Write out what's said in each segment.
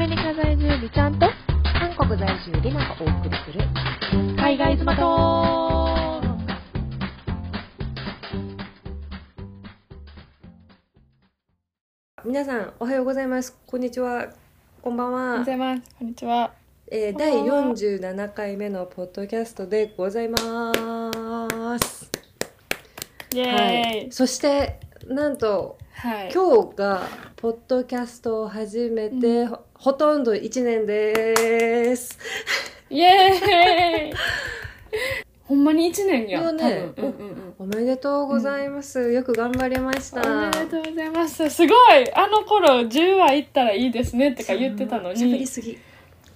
メリカ在住美ちゃんと韓国在住リナがお送りする。海外妻と皆さんおはようございます。こんにちは。こんばんおは。ようごはざ、います。こんにちは。えー、第ばんは47回目のポッドキャストでございます。イエはーイ。い、そしてなんとはい、今日がポッドキャストを始めて、ほほとんど1年です。イエーイ。ほんまに一年や。よね多分。うんうんうん。おめでとうございます、よく頑張りました。おめでとうございます。すごい。あの頃10話いったらいいですねってか言ってたの喋りにすぎ。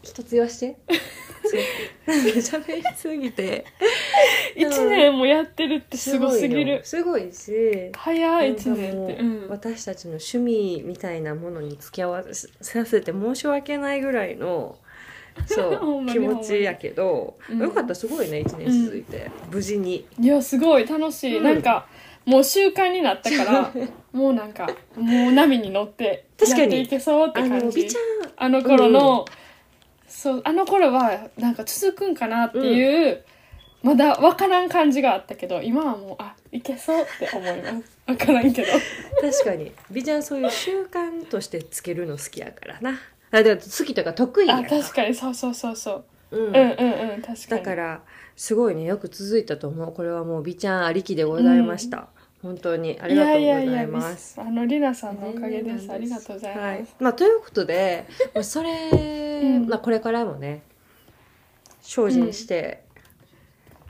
一つ言わして 喋りすぎて。1年もやってるってすごすぎる。すごいよすごいし早い1なんかもう年ってうん。私たちの趣味みたいなものに付き合わさせて申し訳ないぐらいのそう 気持ちやけど、うんよかったすごいね1年続いて、無事に。いやすごい楽しい、うん。なんかもう習慣になったから もうなんかもう波に乗って確かに。やっていけそうってあ感じ。の美ちゃん。あの頃の、そうあの頃はなんか続くんかなっていう、まだ分からん感じがあったけど今はもうあいけそうって思います。分からんけど。確かに。美ちゃんそういう習慣としてつけるの好きやからな。あでも好きとか得意やあ確かに。そうそうそうそう、うん。うん、うんうん確かに。だからすごいねよく続いたと思う。これはもう美ちゃんありきでございました、本当にありがとうございます。あのりなさんのおかげです、ありがとうございます、はい。まあ、ということで まあそれ、ん。まあ、これからもね精進して、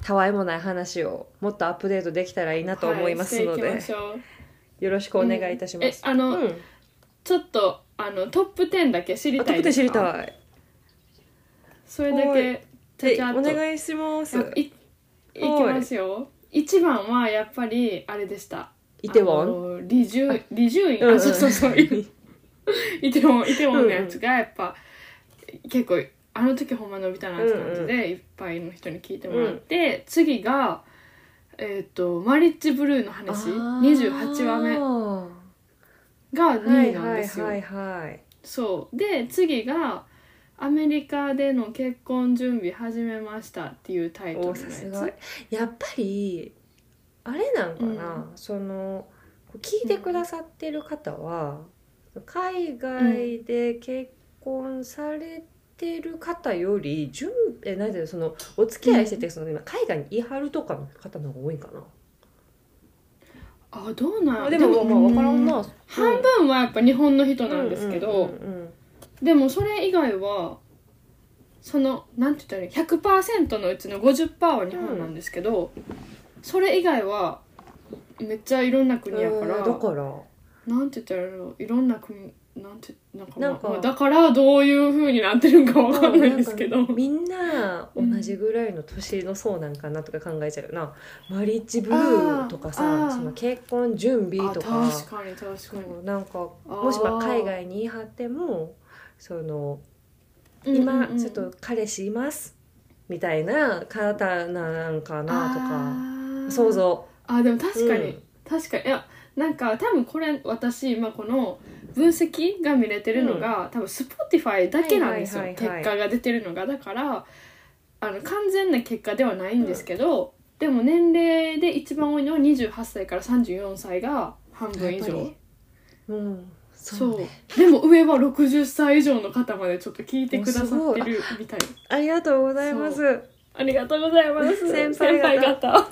たわいもない話をもっとアップデートできたらいいなと思いますのはい、で、していよろしくお願いいたします。えあの、うん、ちょっとあのトップ10だけ知りあトップで知りたい。それだけちゃでちゃっとお願いします。いいきますよ一番はやっぱりあれでした。イテウォン？あのリジュリジュイン、うあそうそうそう。イテウォンイテウォンのやつがやっぱ、結構あの時ほんま伸びたなって感じで、いっぱいの人に聞いてもらって、次がえっ、とマリッジブルーの話。28話目。あがー2位なんですよ、はいはいはいはい。そう。で次が「アメリカでの結婚準備始めました」っていうタイトルのやが。やっぱりあれなんかな、その聞いてくださってる方は、海外で結婚されてる方より準えなんていうのそのお付き合いしてて、その今海外にいはるとかの方の方が多いんかな、つあどうなんでもまあ分からんな、う半分はやっぱ日本の人なんですけど、うんうんうんうんでもそれ以外はそのなんて言ったらいい？100%のうちの50%は日本なんですけど、それ以外はめっちゃいろんな国やから、うんだから。なんて言ったらいいの？いろんな国なんてなんか,、まあなんか。まあだからどういう風になってるんかわかんないですけど、なんかみんな同じぐらいの年の層なんかなとか考えちゃうよな、マリッジブルーとかあさー。その結婚準備あとか。確かに確かに。なんかもしまあ海外に言い張ってもそのうん今うんうん。ちょっと彼氏います？みたいな方なんかなとか想像。あでも確かに、うん。確かに。いやなんか多分これ私今この分析が見れてるのが、多分 Spotify だけなんですよ、結果が出てるのが。だからあの完全な結果ではないんですけど、でも年齢で一番多いのは28歳から34歳が半分以上。やっぱりうんそそう。うねでも上は60歳以上の方までちょっと聞いてくださってるみたい。ありがとうございます。ありがとうございます。先輩方。方。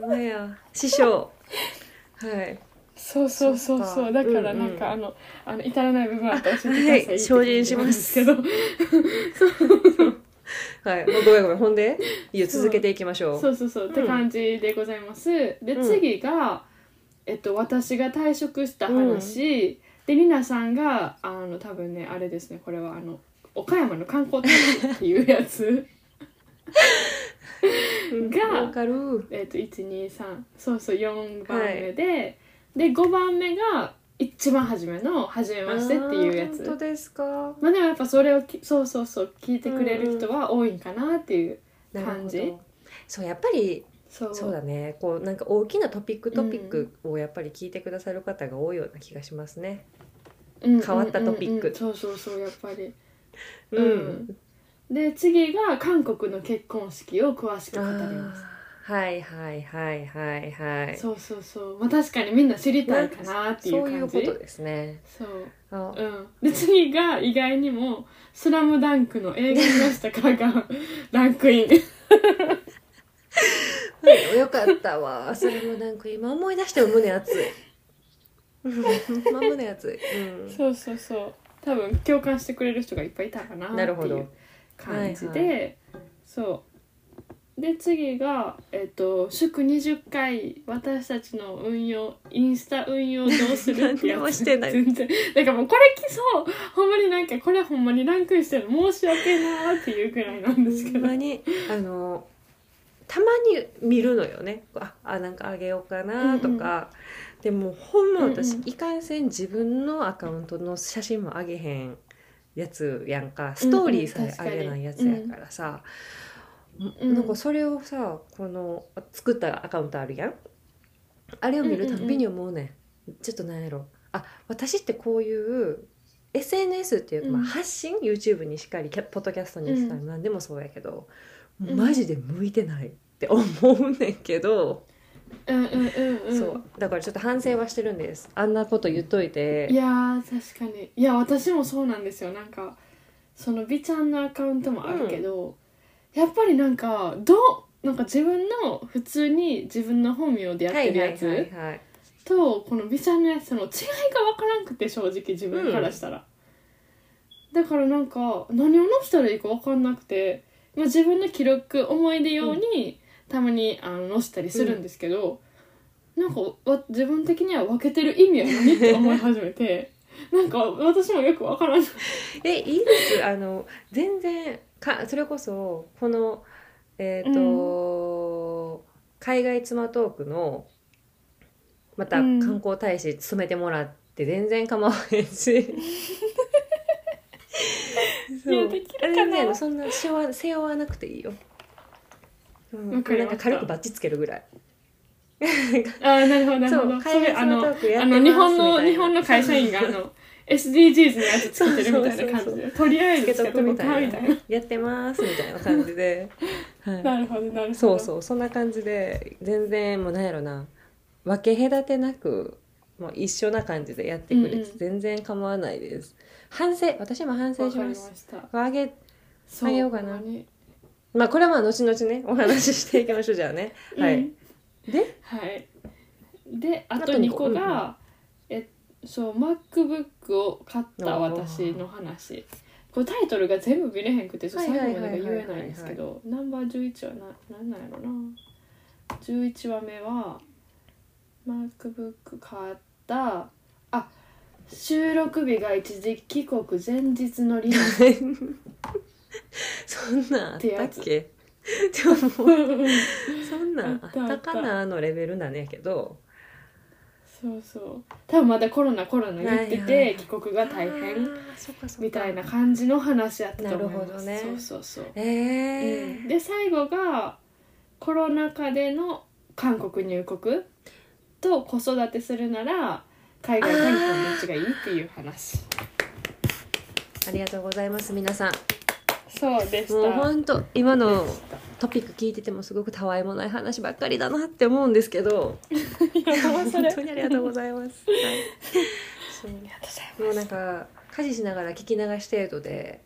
ほんまや。師匠。はい。そうそうそうそそうだからなんうんか、あのあの至らない部分あったら教えてください。はい。します。けど。はい。ごめんごめん。ほんで？いいよ続けていきましょう。そうそうそう、って感じでございます。でうん。次が、えっと、私が退職した話、でりなさんがあの多分ねあれですねこれはあの岡山の観光地っていうやつ。がわかる。えっと123そうそう4番目で、で5番目が一番初めの「初めまして」っていうやつ。本当ですか？まあでもやっぱそれをきそうそうそう聞いてくれる人は多いんかなっていう感じ。ど。そうやっぱりそう。だね。こうなんか大きなトピックトピックをやっぱり聞いてくださる方が多いような気がしますね、うん変わったトピック。そうそうそうやっぱり。ううん。で次が韓国の結婚式を詳しく語ります。はいはいはいはいはい。そうそうそう。まあ確かにみんな知りたいかなっていうそういう感じことですね。そう。あ。うん。で次が意外にも「スラムダンクの映画に出したか？らが ランクイン。はいよかったわ。それもなんか今思い出しても胸熱いう んまあ胸熱い、うん、そうそうそう。多分共感してくれる人がいっぱいいたかなってなるほど。いう感じで、はいそう。で次が、えっと祝20回私たちの運用インスタ運用どうするってや 何もつしてない。全然。だからもうこれ来そう。ほんまになんかこれほんまにランクインしてるの。申し訳なーっていうくらいなんですけど。ほんまにあのたまに見るのよね。ああなんかあげようかなとか、でもほんま私、うんうん。いかんせん自分のアカウントの写真もあげへんやつやんか。ストーリーさえあげないやつやからさ、うんなんかそれをさこの作ったアカウントあるやん。あれを見るたんびに思うねん,、ちょっとなんやろ。あ私ってこういう SNS っていうか、まあ、うん発信 YouTube にしっかりキャポッドキャストにしかり、うん。何でもそうやけど、んマジで向いてないって思うねんけど、うんうんうんうん。そう。だからちょっと反省はしてるんです。あんなこと言っといて。いやー確かに。いや私もそうなんですよ。なんかその美ちゃんのアカウントもあるけど、やっぱりなんかどうなんか自分の普通に自分の本名でやってるやつ、はいはいはいはいとこの美ちゃんのやつの違いが分からんくて正直自分からしたら、だからなんか何を載せたらいいか分かんなくて、まあ、自分の記録思い出用にたまにあの載せたりするんですけど、なんかわ自分的には分けてる意味は何って思い始めて なんか私もよく分からない。えいいです。あの全然かそれこそこのえっ、と、海外妻トークのまたうん。観光大使務めてもらって全然構わへんし。いやできるかな。そんな背負わ背負わなくていいよ、うん、わかりましたなんか軽くバッチつけるぐらい。ああなるほどなるほど。そのの日本の日本の会社員があの SDGs のやつつけてるみたいな感じでとりあえずつけとくみたいな。やってますみたいな感じで、はい、なるほどなるほど。そうそうそんな感じで全然もうなんやろな。分け隔てなくもう一緒な感じでやってくれてうんうん。全然構わないです、反省私も反省しまますした。あげげようかなまあこれはまあ後々ねお話ししていきましょうじゃあね。はい、うんで？はい。でああと2個。が、えそう MacBook を買った私の話。これタイトルが全部見れへんくてちょっと最後までが言えないんですけどナンバー11はななんなんやろな。11話目は MacBook 買ったあ収録日が一時帰国前日のリナ そんなんあったっけ？でもそんなんあったかなのレベルなんやけど。そうそう。多分まだコロナコロナ言ってて、はいはいはい。帰国が大あ変みたいな感じの話やったと思います。なるほどね。そうそうそう、えー。うん。で最後がコロナ禍での韓国入国と子育てするなら海外か日本どっちがいいっていう話。ありがとうございます皆さんそうでした。もう本当今のトピック聞いててもすごくたわいもない話ばっかりだなって思うんですけど。本当にありがとうございます、はい、そうありがとうございもうなんか家事しながら聞き流し程度で、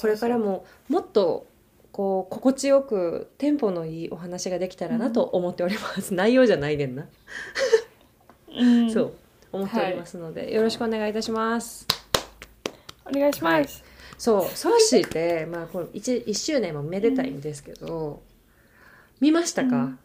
これからももっとこう心地よくテンポのいいお話ができたらなと思っております、内容じゃないねんな、うん。そう。思っておりますので、よろしくお願いいたしますお願いします、そうソーシーって、まあ、この 1, 1周年もめでたいんですけど、見ましたか、うん。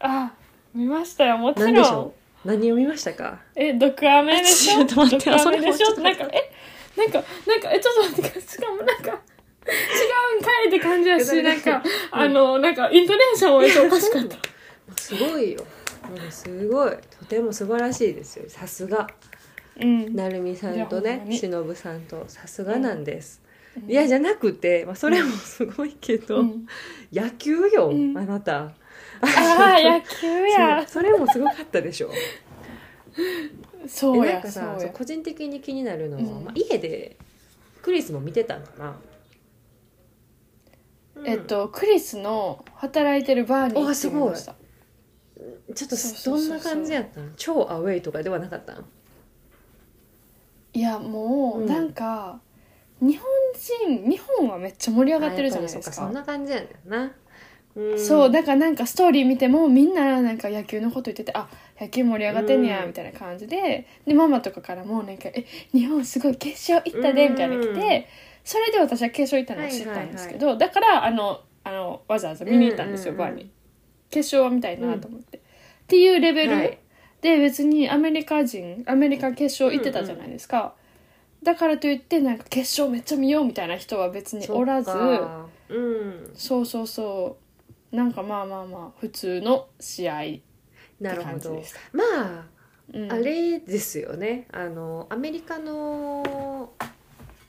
あ見ましたよ。もち何でしょろんう？何を見ましたか？え毒アメでしょ？ちょっと待ってでしょ？なんかえなんかなんかえちょっと待ってしかもなんか違うんかいって感じやしなんかあのなんかイントネーションもおかしかった。すごいよ。すごい。とても素晴らしいですよ。さすがうん。成美さんといやほんねまに。忍さんとさすがなんです、うん。いやじゃなくて、まあ、それもすごいけど、うん。野球よ、うん。あなた。ああ 野球や。それもすごかったでしょ。そうやえなんかさ個人的に気になるのは、うん。まあ、家でクリスも見てたんかな、うん。えっとクリスの働いてるバーに行ってみました。ちょっとどんな感じやったん？超アウェイとかではなかったん？いやもううん。なんか、日本人日本はめっちゃ盛り上がってるじゃないですか。あやっぱりそっかそんな感じやねんな、うん。そうだからなんかストーリー見てもみんななんか野球のこと言っててあ野球盛り上がってんねやうん。みたいな感じででママとかからもなんか「え日本すごい決勝行ったで」みたいなの来うんてそれで私は決勝行ったのを知ったんですけど、だからあのあのわざわざ見に行ったんですよ、うんうんうんバーに。決勝は見たいなと思って、っていうレベル、はいで別にアメリカ人アメリカ決勝行ってたじゃないですか、だからといってなんか決勝めっちゃ見ようみたいな人は別におらずうん。そうそうそう。なんかまあまあまあ普通の試合って感じでした、まあうんあれですよね。あのアメリカの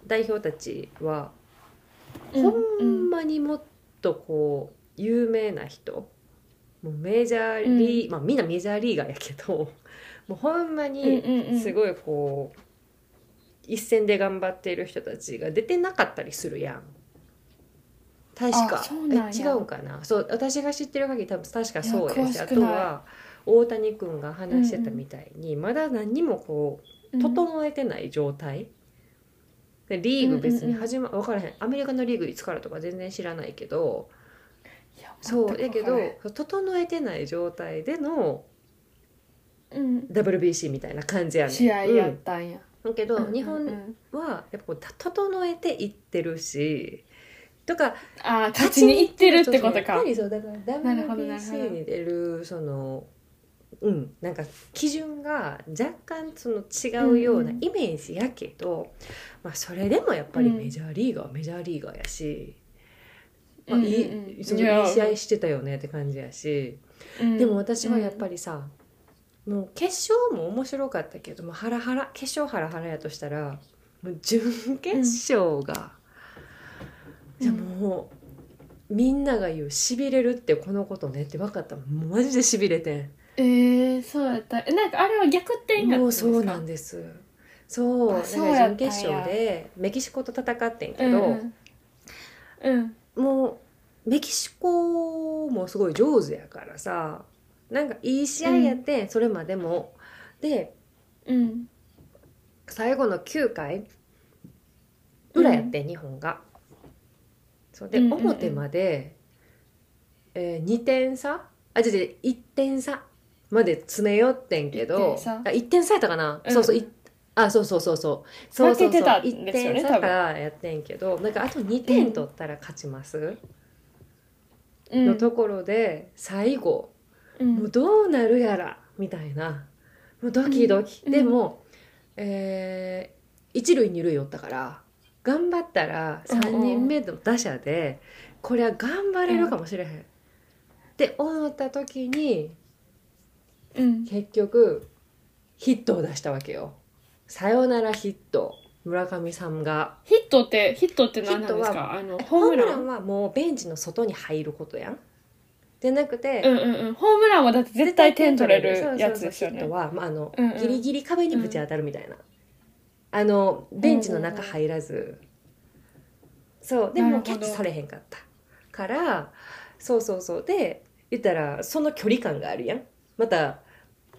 代表たちは、うんほうん。んまにもっとこう有名な人もうメジャーリー、まあみんなメジャーリーガーやけど もうほんまうんにうんうん。すごいこう一戦で頑張っている人たちが出てなかったりするやん。確か。違うんかな？そう私が知ってる限り多分確かそうやしあとは大谷君が話してたみたいに、まだ何にもこう整えてない状態、でリーグ別に始ま、分からへん。アメリカのリーグいつからとか全然知らないけどそう全くだけど整えてない状態でのうん。WBC みたいな感じやねん。試合やったんや、だけど、うんうんうん。日本はやっぱこうた整えていってるしとかああ勝ちにいってるってことか。やっぱりそうだからなるほどなるほど。WBC に出るそのうんなんか基準が若干その違うようなうんうん。イメージやけど、まあそれでもやっぱりうん。メジャーリーガーはメジャーリーガーやし、まあうんうんうん。いい試合してたよねって感じやし、うん。でも私はやっぱりさ、もう決勝も面白かったけどもハラハラ決勝ハラハラやとしたらもう準決勝が、うん。じゃあもうみんなが言う「しびれるってこのことね」って分かったもうマジでしびれてえー、そうやった。えなんかあれは逆転やっそうなんです。そう。準決勝でメキシコと戦ってんけど、うんうん、うんもうメキシコもすごい上手やからさなんかいい試合やって、それまでも。でうん。最後の9回裏やって、日本が。そうで、うんうんうん。表まで、えー、2点差？あ違う違う1点差まで詰め寄ってんけ1ど点差？あ1点差やったかな、うん。そうそういあそうそうそうそう。そうそうそう負けてたん1ですよね点差からやってんけどなんかあと2点取ったら勝ちます、うん。のところで最後うん。もうどうなるやらみたいな。もうドキドキ、うん。でも、えー一塁二塁おったから頑張ったら3人目の打者で、これは頑張れるかもしれへん、って思った時にうん。結局ヒットを出したわけよサヨナラヒット。村上さんが。ヒットってヒットって何なんですヒットかあのホームランン？はもうベンチの外に入ることやん。でなくて、うんうんうん。ホームランはだって絶対点取れるやつですよねそうそうそうヒットは、まあ、あの、うんうん。ギリギリ壁にぶち当たるみたいな、あのベンチの中入らず、そう。でもなるほど。キャッチされへんかったからそうそうそう。で言ったらその距離感があるやん。また、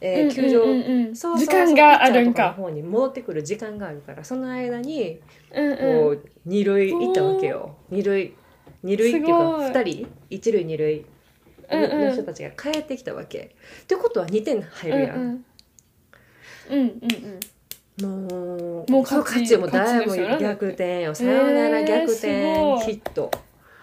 えー球場、時間があるんか。の方に戻ってくる時間があるからその間にうんこうん。う二塁行ったわけよ。二塁二塁っていうか二人一塁二塁うんうん。の人たちが帰ってきたわけ。ってことは2点入るやん。うんうん。うんうんもうもう勝ちもう誰も逆転よ。さよなら逆転、えーヒット。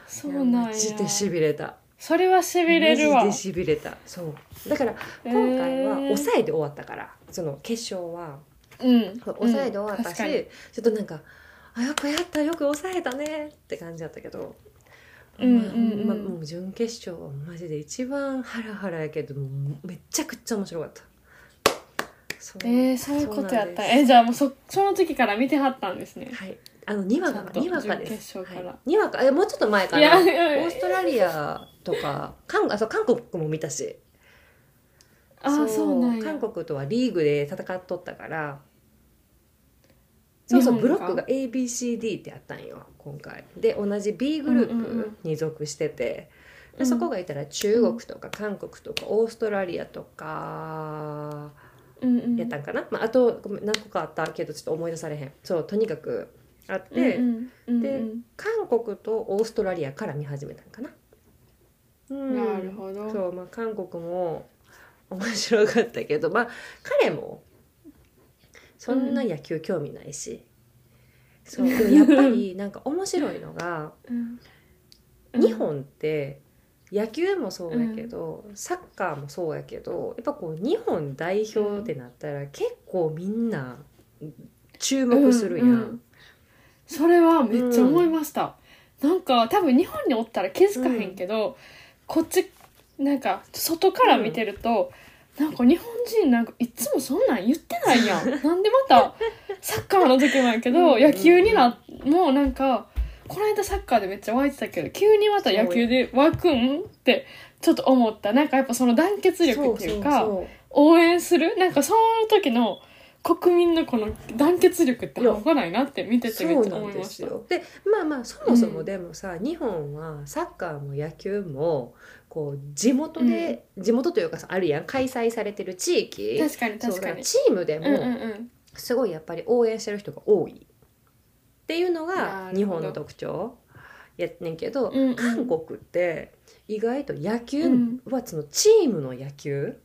そうなんや。マジでしびれたそれはしびれるわ。マジでしびれた。そう。だから今回は抑えで終わったから、その決勝は。うん。抑えで終わったし、うんちょっとなんかあよくやったよく抑えたねって感じだったけど、うんまあもう準決勝はマジで一番ハラハラやけどめっちゃくちゃ面白かった。えー、そういうことやった。えじゃあもうそその時から見てはったんですね。はいあのにわかにわかで準す決勝から。はい。にわかえもうちょっと前かいな。オやいやいや。ーストラリアとか韓あそう韓国も見たし。あーそう。なんや。韓国とはリーグで戦っとったから。そうそう日本がブロックが ABCD ってあったんよ今回。で同じ B グルうんうんうん。ープに属してて、うん。でそこがいたら中国とか韓国とかオーストラリアとかうんうん。やったんかな、まあ、あとごめん何個かあったけどちょっと思い出されへん。そうとにかくあって、うんうんでうんうん。韓国とオーストラリアから見始めたんかな。うん。なるほど。そうまあ韓国も面白かったけどまあ彼もそんな野球興味ないし、そうでもやっぱりなんか面白いのがうん。日本って野球もそうやけど、サッカーもそうやけどやっぱこう日本代表ってなったら結構みんな注目するやん。うんうんそれはめっちゃ思いました、なんか多分日本におったら気づかへんけど、こっちなんか外から見てると、なんか日本人なんかいつもそんなん言ってないやん。なんでまたサッカーの時もやけどうん。野球になもうなんかこの間サッカーでめっちゃ湧いてたけど急にまた野球で湧くんってちょっと思った。なんかやっぱその団結力っていうか応援する？なんかその時の国民のこの団結力って半端ないなって見ててめっちゃ思いました。ですよ。でまあまあそもそもでもさ、日本はサッカーも野球もこう地元で、地元というかさあるやん開催されてる地域確かにそう確かに。チームでうんうんもうん。すごいやっぱり応援してる人が多いっていうのなが日本の特徴やっねんけど、うんうん韓国って意外と野球うんはそのチームの野球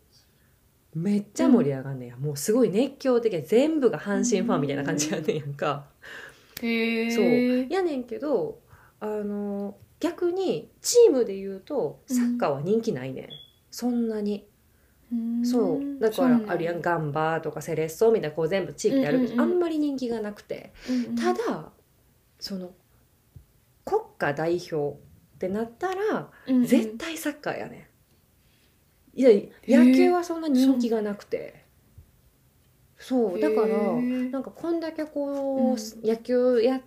めっちゃ盛り上がんねや、もうすごい熱狂的で全部が阪神ファンみたいな感じやねんやんか。へえ。そう。やねんけどあの逆にチームで言うとサッカーは人気ないねん、そんなに。うん。そう。だからあるやん。ガンバとかセレッソみたいなこう全部地域であるけど、うんうんうん。あんまり人気がなくて。うんうん。ただその国家代表ってなったらうんうん。絶対サッカーやねんいや野球はそんな人気がなくて。そうだからなんかこんだけこう、うん野球やっ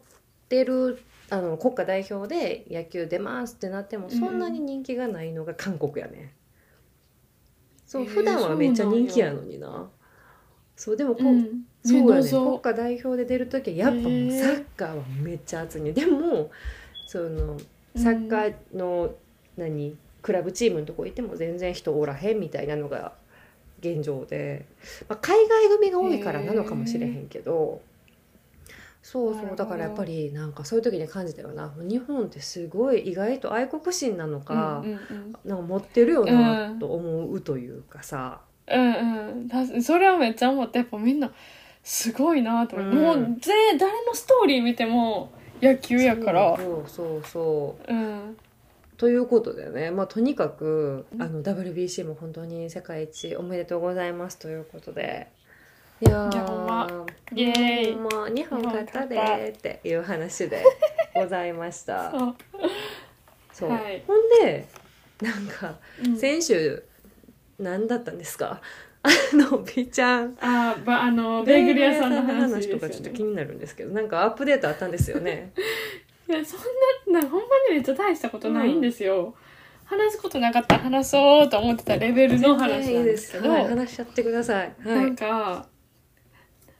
てるあの国家代表で野球出ますってなってもうん。うんそんなに人気がないのが韓国やね、そうへー普段はめっちゃ人気やのにな。そうでもこう、うん。そうやね。謎国家代表で出る時はやっぱサッカーはめっちゃ熱いね。でもそのサッカーの何？クラブチームのとこ行っても全然人おらへんみたいなのが現状で、まあ、海外組が多いからなのかもしれへんけどそうそうだからやっぱりなんかそういう時に感じたよな。日本ってすごい意外と愛国心なのか、うんうんなんか持ってるよなと思うというかさ、うんうん。それはめっちゃ思ってやっぱみん。なすごいなと思って、うん。もうぜ誰のストーリー見ても野球やからそうそうそううんということでね、まあ、とにかくうん。あの WBC も本当に世界一おめでとうございますということで。いやー。んまイエーイ。ほんま日本勝ったでっていう話でございました。そう。はい。ほんでなんかうん。先週何だったんですか？あの美ちゃん。あーばあのベーグル屋さんの話とかちょっと気になるんですけどなんかアップデートあったんですよね いやそんななほんまにめっちゃ大したことないんですよ、話すことなかったら話そうと思ってたレベルの話なんですけど、はい、話しちゃってください。はないんか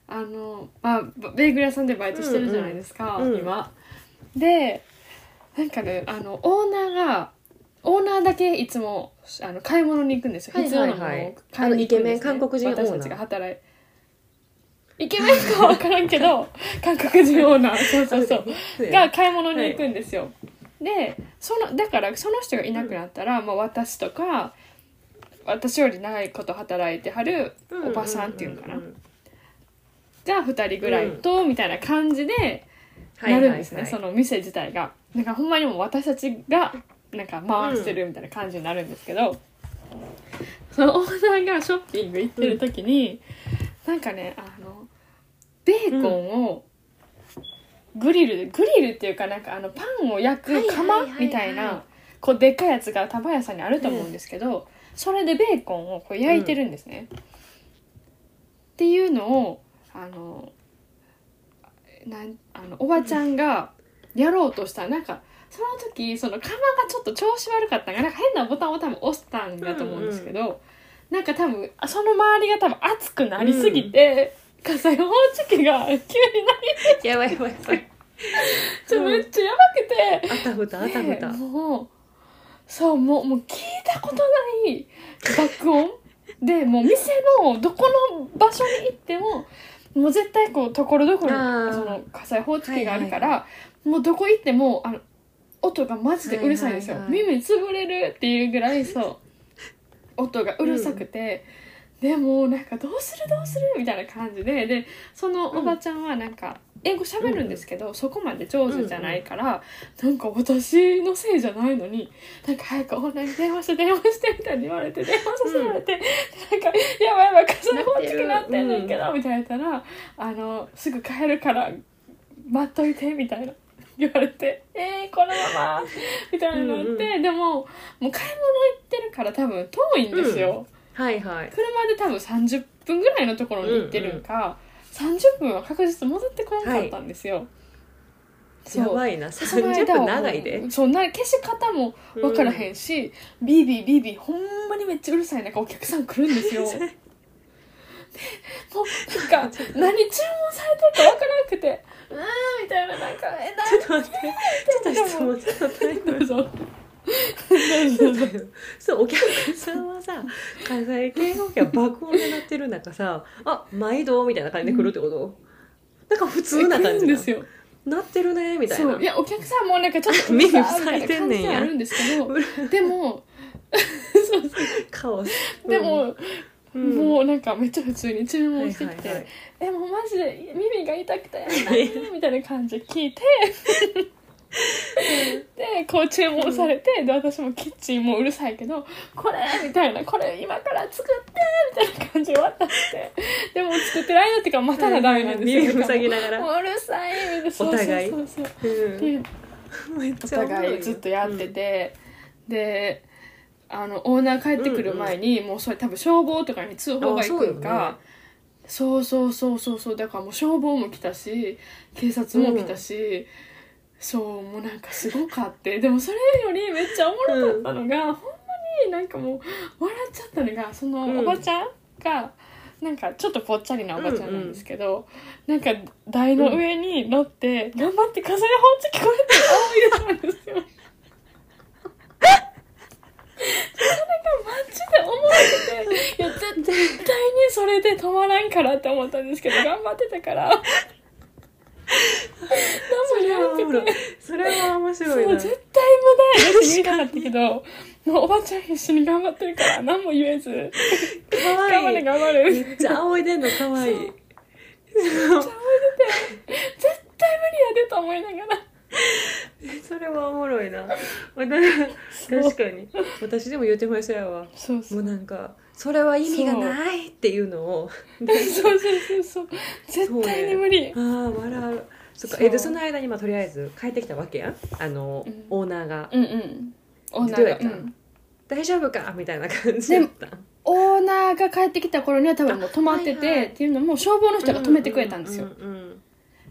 あの、まあ、ベーグル屋さんでバイトしてるじゃないですか、うん。うん今。でなんかねあのオーナーがオーナーだけいつもあの買い物に行くんですよ、はい必要なものを買いに行くんです、ね、イケメン韓国人私たちが働いイケメンかは分からんけど 韓国人オーナー。そうそうそう。が買い物に行くんですよ、でそのだからその人がいなくなったら、まあ、私とか私より長いこと働いてはるおばさんっていうのかな、が2人ぐらいと、みたいな感じでなるんですね、その店自体が。なんかほんまにもう私たちがなんか回してるみたいな感じになるんですけど、そのオーナーがショッピング行ってる時に、なんかねあのベーコンをグリルでグリルっていうかなんかあのパンを焼く釜みたいなこうでっかいやつがタバ屋さんにあると思うんですけど、それでベーコンをこう焼いてるんですね。っていうのをあのなんあのおばちゃんがやろうとした。らなんかその時その釜がちょっと調子悪かったんかな。んか変なボタンを多分押したんだと思うんですけど、なんか多分あその周りが多分熱くなりすぎて、火災報知器が急に鳴りやばいやばいやばい。ちょめっちゃやばくて、あたふたあたふた。でもうそうもうもう聞いたことない爆音。でもう店のどこの場所に行ってももう絶対こうところどころあー。にその火災報知器があるかはいら、もうどこ行ってもあの音がマジでうるさいんですよ、はいはいはい耳潰れるっていうぐらいそう音がうるさくて、でもうなんかどうするどうするみたいな感じででそのおばちゃんはなんか英語喋るんですけど、そこまで上手じゃないから、なんか私のせいじゃないのになんか早くオンライン電話して電話してみたいに言われて電話させられて、なんかやばいやばい火災報知器なってんねんけど、みたいな。たらあのすぐ帰るから待っといてみたいな。言われて「えー、このまま」みたいになって、うんうん。でももう買い物行ってるから多分遠いんですよ、はいはい。車で多分30分ぐらいのところに行ってるんか、30分は確実に戻ってこなかったんですよ、そう。やばいな。その30間はもう分長いで。そうな消し方も分からへんし、ビービービービーほんまにめっちゃうるさい中お客さん来るんですよ。で もうなんか何注文されてるか分からなくて。うーんみたいな。なんかえなちょっと待って。ち ょっと質問ちょっと待って。どうそうお客さんはさ火災警報器が爆音で鳴ってる中さ「あ毎度」みたいな感じで来るってこと、なんか普通な感じですよ。鳴ってるねみたいな。いやお客さんもなんかちょっと 耳塞いでんねんや。るんですけどでも そうそうカオス。でも、うん。もうなんかめっちゃ普通に注文してきて、はいはいはい。えもうマジで耳が痛くて何みたいな感じで聞いてでこう注文されてで私もキッチンもうるさいけど「これ!」みたいな「これ今から作って!」みたいな感じで渡して。でも作ってる間っていうか待たなダメなんですよ、耳塞ぎながら。もううるさいみたい。なそうそう互いそうそう。うん。でめっおちゃお互いずっとやってて、であのオーナー帰ってくる前に、もうそれ多分消防とかに通報が行くんか。そう,、そうそうそうそう。だからもう消防も来たし警察も来たし、そうもうなんかすごかってでもそれよりめっちゃおもろかったのが、ほんまになんかもう笑っちゃったのがそのうんおばちゃんが、なんかちょっとぽっちゃりなおばちゃんなんですけど、なんか台の上に乗って、頑張って風の本地聞こえて仰いでたんですよ。それがマジでおもろくて、いや、絶対にそれで止まらんからって思ったんですけど、頑張ってたから。何も言わなくて。それは面白そ、いうな絶対無駄やでって言いたかったけど、もうおばちゃん必死に頑張ってるから、何も言えず、か頑張わいいれ頑張れ。めっちゃ仰いでんのかわいい絶対無理やでと思いながら。それはおもろいな私確かに私でも言ってましたやわそうそう。もうなんかそれは意味がないっていうのをそうそうそうそう。絶対に無理。ああ笑うそっかえでその間にまあとりあえず帰ってきたわけやん。あの、うん。オーナーが。うんうん。オーナーが。どうやった？うん「大丈夫か?」みたいな感じだった。オーナーが帰ってきた頃には多分もう止まってて、あはいはい。っていうのも消防の人が止めてくれたんですよ。うんうんうん。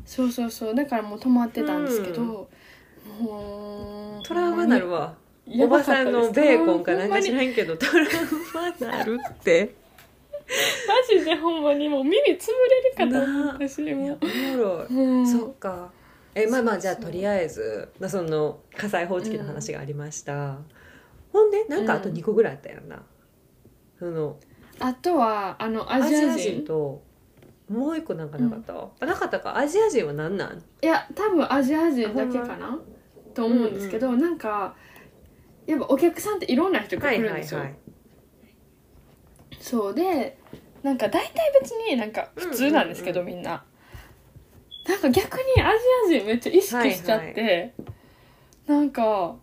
そうそうそう。だからもう止まってたんですけど、うんもう。トラウマなるわ。やおばばかったです。さんのベーコンかなんか知らんけどトラウマなるって マジでほんまにもう耳潰れるかと思ったし、も。おもろい、う。うん。そっか。えまあまあじゃあとりあえずまあその火災報知器の話がありました、ほんでなんかあと2個ぐらいあったやんな、そのあとは、あの、アジア人。ともう一個なんかなかった、あなかったか。アジア人は何なん？いや多分アジア人だけかなと思うんですけど、なんかやっぱお客さんっていろんな人が来るんですよ、そうでなんか大体別になんか普通なんですけど、みんな。なんか逆にアジア人めっちゃ意識しちゃって、なんか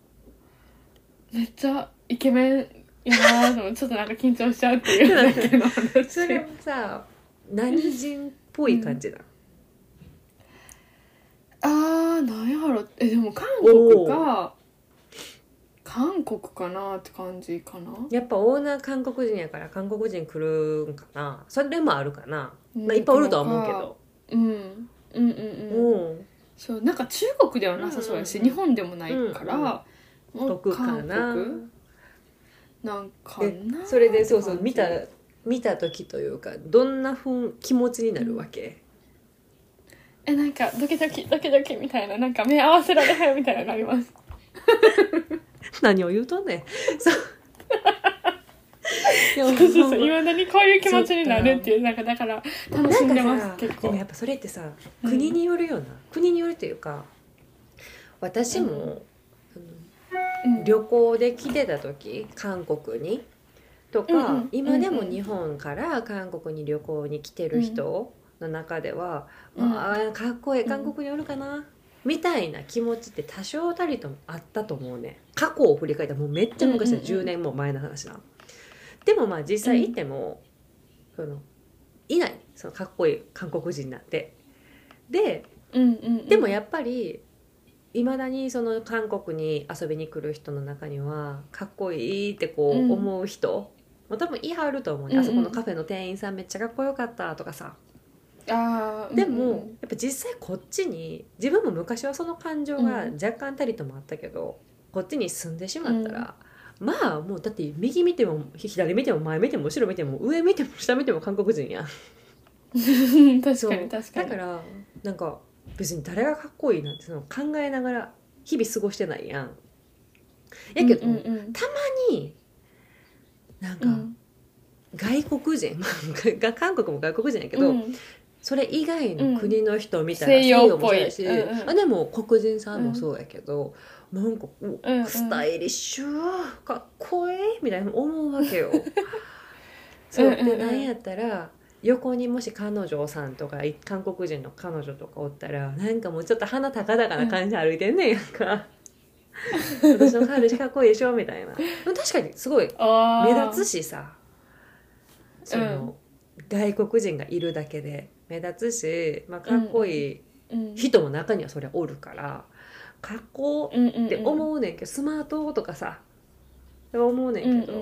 めっちゃイケメンやなーと思ってちょっとなんか緊張しちゃうっていうだけの話。それはさ何人っぽい感じだ、あーなんやろ？えでも韓国か韓国かなって感じかな。やっぱオーナー韓国人やから韓国人来るんかな。それもあるかな、まあ、いっぱいおるとは思うけど。うんうんうんうん。うん。そうなんか中国ではなさそうやし、うん。うん日本でもないから、もう得かな。韓国なんかえなそれでそうそう見た見た時というかどんなふん気持ちになるわけ、えなんかドキドキドキドキみたいななんか目合わせられへんみたいになります 何を言うとんねん。そう。いやそうそう。いま。だにこういう気持ちになるっていうなんかだから楽しんでます結構。さでもやっぱそれってさうん。国によるような、国によるっていうか私も、うん。旅行で来てた時韓国にとか、うんうん今でもうん。うん日本から韓国に旅行に来てる人の中では、うん。まあかっこいい。うん。韓国におるかな、みたいな気持ちって多少たりともあったと思うね。過去を振り返ったらもうめっちゃ昔だ、うんうんうん10年も前の話なでもまあ実際行っても、そのいない。そのかっこいい韓国人なんて。でうんうんうん。でもやっぱりいまだにその韓国に遊びに来る人の中にはかっこいいってこうん。う思う人、も多分言い張ると思うね、うんうん。あそこのカフェの店員さんめっちゃかっこよかったとかさあーでも、うんうん。やっぱ実際こっちに自分も昔はその感情がうん。若干たりともあったけど、こっちに住んでしまったら、まあもうだって右見ても左見ても前見ても後ろ見ても上見ても下見ても韓国人やん。確かに確かに。だからなんか別に誰がかっこいいなんてその考えながら日々過ごしてないやん。やけど、うんうんうん。になんかうん。外国人、が韓国も外国人やけど、うんそれ以外の国の人を見たら西洋っぽい西洋もそうやし、うんうん。あでも黒人さんもそうやけど、なんか、ううん。うんスタイリッシュかっこいいみたいな思うわけよ。そう。うんうんうんでなん。やったら横にもし彼女さんとかい韓国人の彼女とかおったらなんかもうちょっと鼻高々な感じで歩いてんねんやんか。私の彼氏かっこいいでしょみたいな。確かにすごい目立つしさ。その、外国人がいるだけで目立つし、まあ、かっこいいうん。人も中にはそりゃおるからかっこうんうんうん。って思うねんけど、スマートとかさ思うねんけど、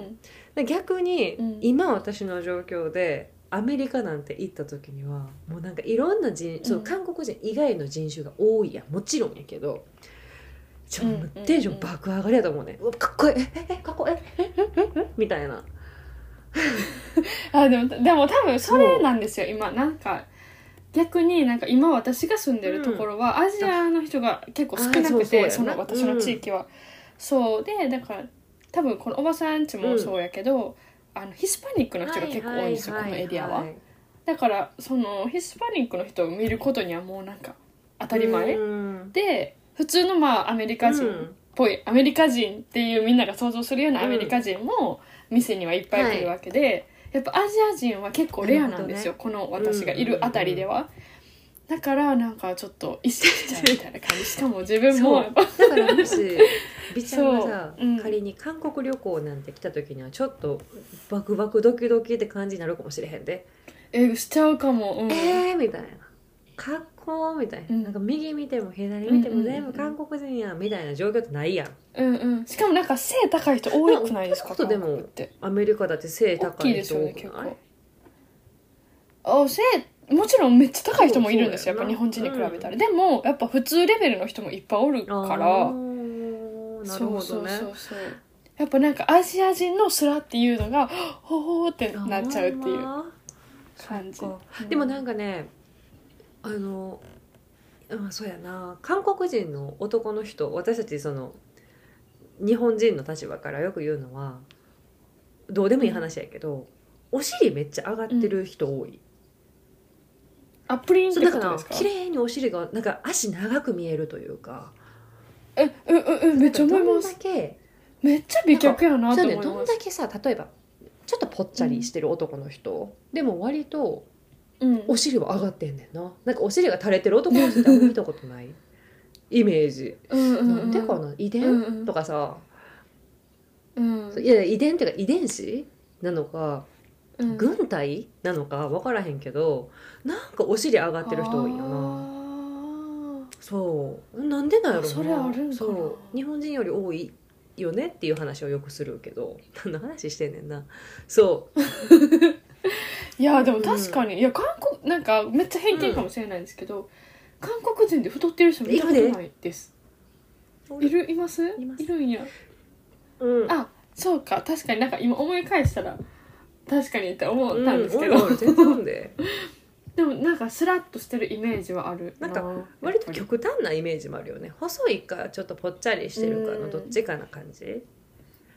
うん逆に、うん。今私の状況でアメリカなんて行った時にはもうなんかいろんな人、そのうん韓国人以外の人種が多いやん。もちろんやけどちょうんうんうんテンション爆上がりやと思うねん。うわかっこいい。えええかっこいい。みたいな。あでもでも多分それなんですよ。今なんか逆になんか今私が住んでるところは、アジアの人が結構少なくてその私の地域は、そうでだから多分このおばさんちもそうやけど、あのヒスパニックの人が結構多いんですよ、このエリアは、だからそのヒスパニックの人を見ることにはもうなんか当たり前、うん。で普通のまあアメリカ人っぽい、アメリカ人っていうみんなが想像するようなアメリカ人も店にはいっぱい来るわけで、やっぱアジア人は結構レアなんですよ、この私がいるあたりでは、だからなんかちょっと意識しちゃうみたいな感じ。しかも自分も。だからもし美ちゃんがさ、うん。仮に韓国旅行なんて来た時にはちょっとバクバクドキドキって感じになるかもしれへんで、えしちゃうかも、うん、えーみたいな。かっこみたいな,、うん。なんか右見ても左見ても全部韓国人やんみたいな状況ってないやん。うんうんしかもなんか背高い人多くないですか？でも韓国って。アメリカだって背大高いきいです人多くよね結ない構。あ背もちろんめっちゃ高い人もいるんですよやっぱ日本人に比べたら、うんでもやっぱ普通レベルの人もいっぱいおるかあらーなるほどね。そうそうそうそう。やっぱなんかアジア人のスラっていうのがほほーってなっちゃうっていうあ感じ、そっか。うんーでもなんかねあのあそうやな。韓国人の男の人私たちその日本人の立場からよく言うのはどうでもいい話やけど、お尻めっちゃ上がってる人多い、あプリンっそうだからてことですか？綺麗にお尻がなんか足長く見えるというか。えうんうんうんめっちゃ思いどんだますけめっちゃ美脚やなとそうねどんだけさ例えばちょっとぽっちゃりしてる男の人、でも割とうん。お尻は上がってんねんな。なんかお尻が垂れてる男の人ってあんま見たことない？イメージ、うんうんなんでかな？遺伝、うんうん。とかさ。うん。いや遺伝っていうか遺伝子？なのかうん。軍隊なのか？分からへんけどなんかお尻上がってる人多いよな。なそう。なんでなんやろな。それあるんかな。そう。日本人より多いよねっていう話をよくするけど。何の話してんねんな。そう いやでも確かに、いや韓国なんかめっちゃ偏見かもしれないんですけど、韓国人で太ってる人見たことないです。いる？います？いるんや。うん。あそうか確かに。なんか今思い返したら確かにって思ったんですけど、うん、全然で。でもなんかスラッとしてるイメージはあるなんか割と極端なイメージもあるよね。細いかちょっとぽっちゃりしてるかうん。のどっちかな感じ？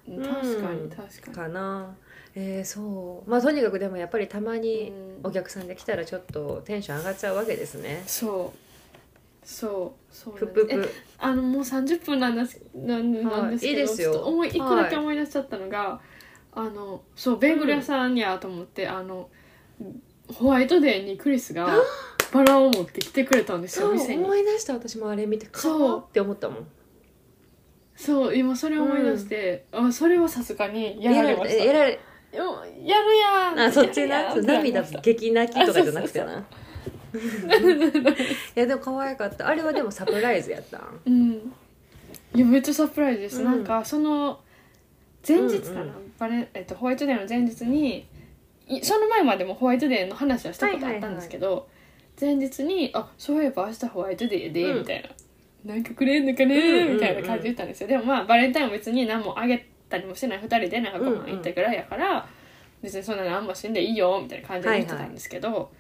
確かうんに確かに。かなえー、そう。まあとにかくでもやっぱりたまにうん。お客さんで来たらちょっとテンション上がっちゃうわけですね。そう。そう。そうぷなんです。えぷぷ。あのもう30分なんですなんなんですけど、いい。ですよちょっと思い一個だけ思い出しちゃったのが、あのそうベーグル屋さんやと思って、あのホワイトデーにクリスがバラを持ってきてくれたんですよ店に。思い出した。私もあれ見てそう。買おうって思ったもん。そう今それ思い出して、あそれはさすがにやられました。やられよやるやん。あそっちな？涙激泣きとかじゃなくてな。いやでも可愛かった。あれはでもサプライズやったん？うん。いやめっちゃサプライズです、うん。なんかその前日かな、うんうんバレえっと、ホワイトデーの前日にいその前までもホワイトデーの話はしたことあったんですけど、前日に「あそういえば明日ホワイトデーで」うん。みたいな「なんかくれんのかね？うんうんうんみたいな感じで言ったんですよ。でもまあバレンタインは別に何もあげたりもしてない。2人でなんかご飯行ったぐらいやから、別にそんなのあんましんでいいよみたいな感じで言ってたんですけど、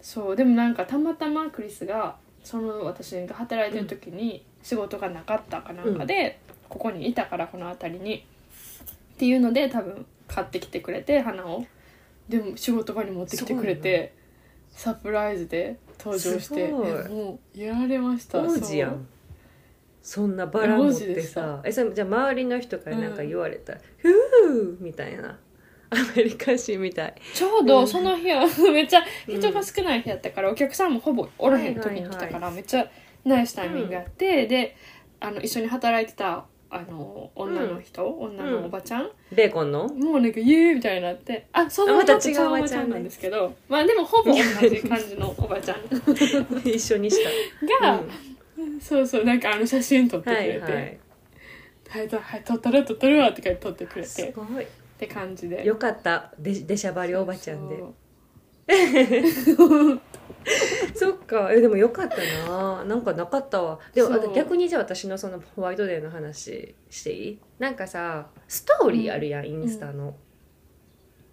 そうでもなんかたまたまクリスがその私が働いてる時に仕事がなかったかなんかで、ここにいたからこの辺りに。っていうので多分買ってきてくれて花を。でも仕事場に持ってきてくれてサプライズで登場してもうやられました。王子やんそんなバラ持ってさ。えそれじゃあ周りの人からなんか言われたら「ふう!」みたいな。アメリカ人みたい。ちょうどその日は めっちゃ人が少ない日やったから、お客さんもほぼおらへん時に来たから、めっちゃナイスタイミングやって、であの一緒に働いてたあの女の人、女のおばちゃん、ベーコンの？もうなんかイエーイみたいになってあそのあまた違うおばちゃんなんですけどまあでもほぼ同じ感じのおばちゃん。一緒にした、が、うんそうそうなんかあの写真撮ってくはれて「はいいはいはい、はい、撮ったる撮ったるわ」って言って撮ってくれすて。っごい。て感じでよかった。ででしゃばりおばちゃんで。そうそ っか。えでもよかったな。なんかなかったわ。でも逆にじゃあ私のそのホワイトデーの話していい？なんかさストーリーあるやん、インスタの。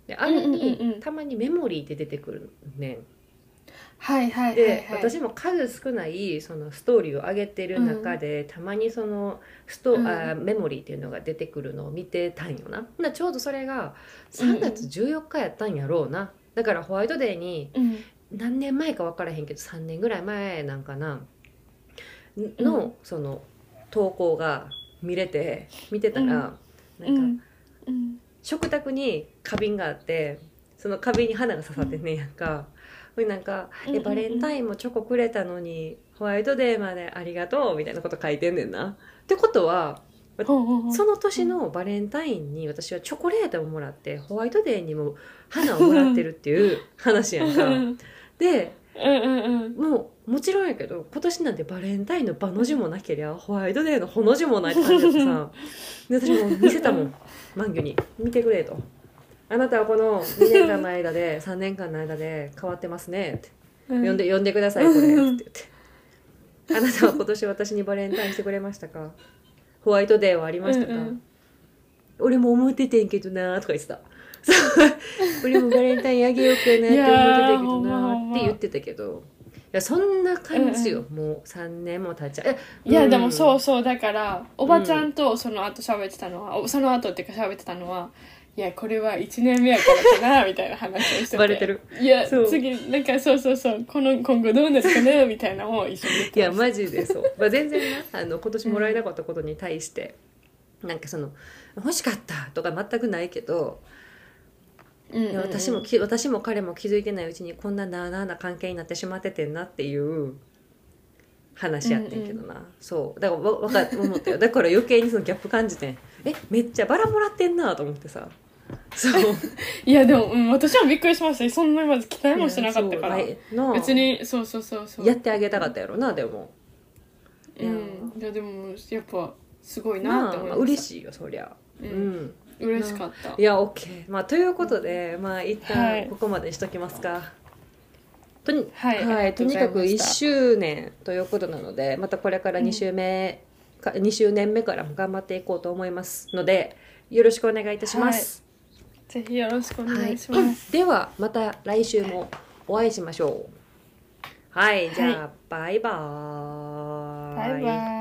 であれに、うんうんうんうん。たまにメモリーって出てくるねん。はいはいはいで、はい。私も数少ないそのストーリーを上げてる中で、たまにそのスト、うん。あメモリーっていうのが出てくるのを見てたんよな。ならちょうどそれが3月14日やったんやろうな。だからホワイトデーにうん。何年前か分からへんけど3年ぐらい前なんかな。の、うん。その投稿が見れて見てたら、うん。なんか、うん。うん。食卓に花瓶があってその花瓶に花が刺さってんねんやんか。なんか、うんうんうん。えバレンタインもチョコくれたのにホワイトデーまでありがとうみたいなこと書いてんねんな。ってことはその年のバレンタインに私はチョコレートをもらってホワイトデーにも花をもらってるっていう 話やんか。でうんうんうん。もうもちろんやけど今年なんてバレンタインの場の字もなけりゃホワイトデーのほの字もないって感じだってさ。で私も見せたもん。マンに「見てくれ」と「あなたはこの2年間の間で 3年間の間で変わってますね」って「呼んで呼んでくださいこれ」って言って「あなたは今年私にバレンタインしてくれましたか？ホワイトデーはありましたか、うんうん。俺も思っててんけどな」とか言ってた。俺もバレンタインあげようかなって思ってたけどいやーほんまほなって言ってたけど。いやそんな感じよ、もう3年も経っちゃう。いやでもそううそう。だからおばちゃんとその後喋ってたのは、おその後っていうか喋ってたのはいやこれは1年目やからかなみたいな話をしてて。バレてる。いや次なんかそうそうそう。この今後どうなるかなみたいなのを一緒にいやマジでそう、まあ、全然なあの今年もらえなかったことに対して、なんかその欲しかったとか全くないけど、うんうんうん。いや私もき私も彼も気づいてないうちにこんななあなあな関係になってしまっててんなっていう話やってんけどな、そう。だからわわか思ったよ。だから余計にそのギャップ感じてん。えめっちゃバラもらってんなと思ってさそう。いやでも、うん、私もびっくりしました。そんなまず期待もしてなかったから。別にそうそうそうそう。やってあげたかったやろなでも。うん。いやでもやっぱすごいなって思いました。嬉しいよそりゃ。ううん。ん嬉しかった。いや OK まあということでまあ一はい。旦ここまでにしときますか、とにはいありがとにかく1ざいました。周年ということなのでまたこれから2週目、か2周年目からも頑張っていこうと思いますのでよろしくお願いいたします。ぜひよろしくお願いしはい。ます、ではまた来週もお会いしましょう。はい、じゃあ、バイバーイ。バイバイ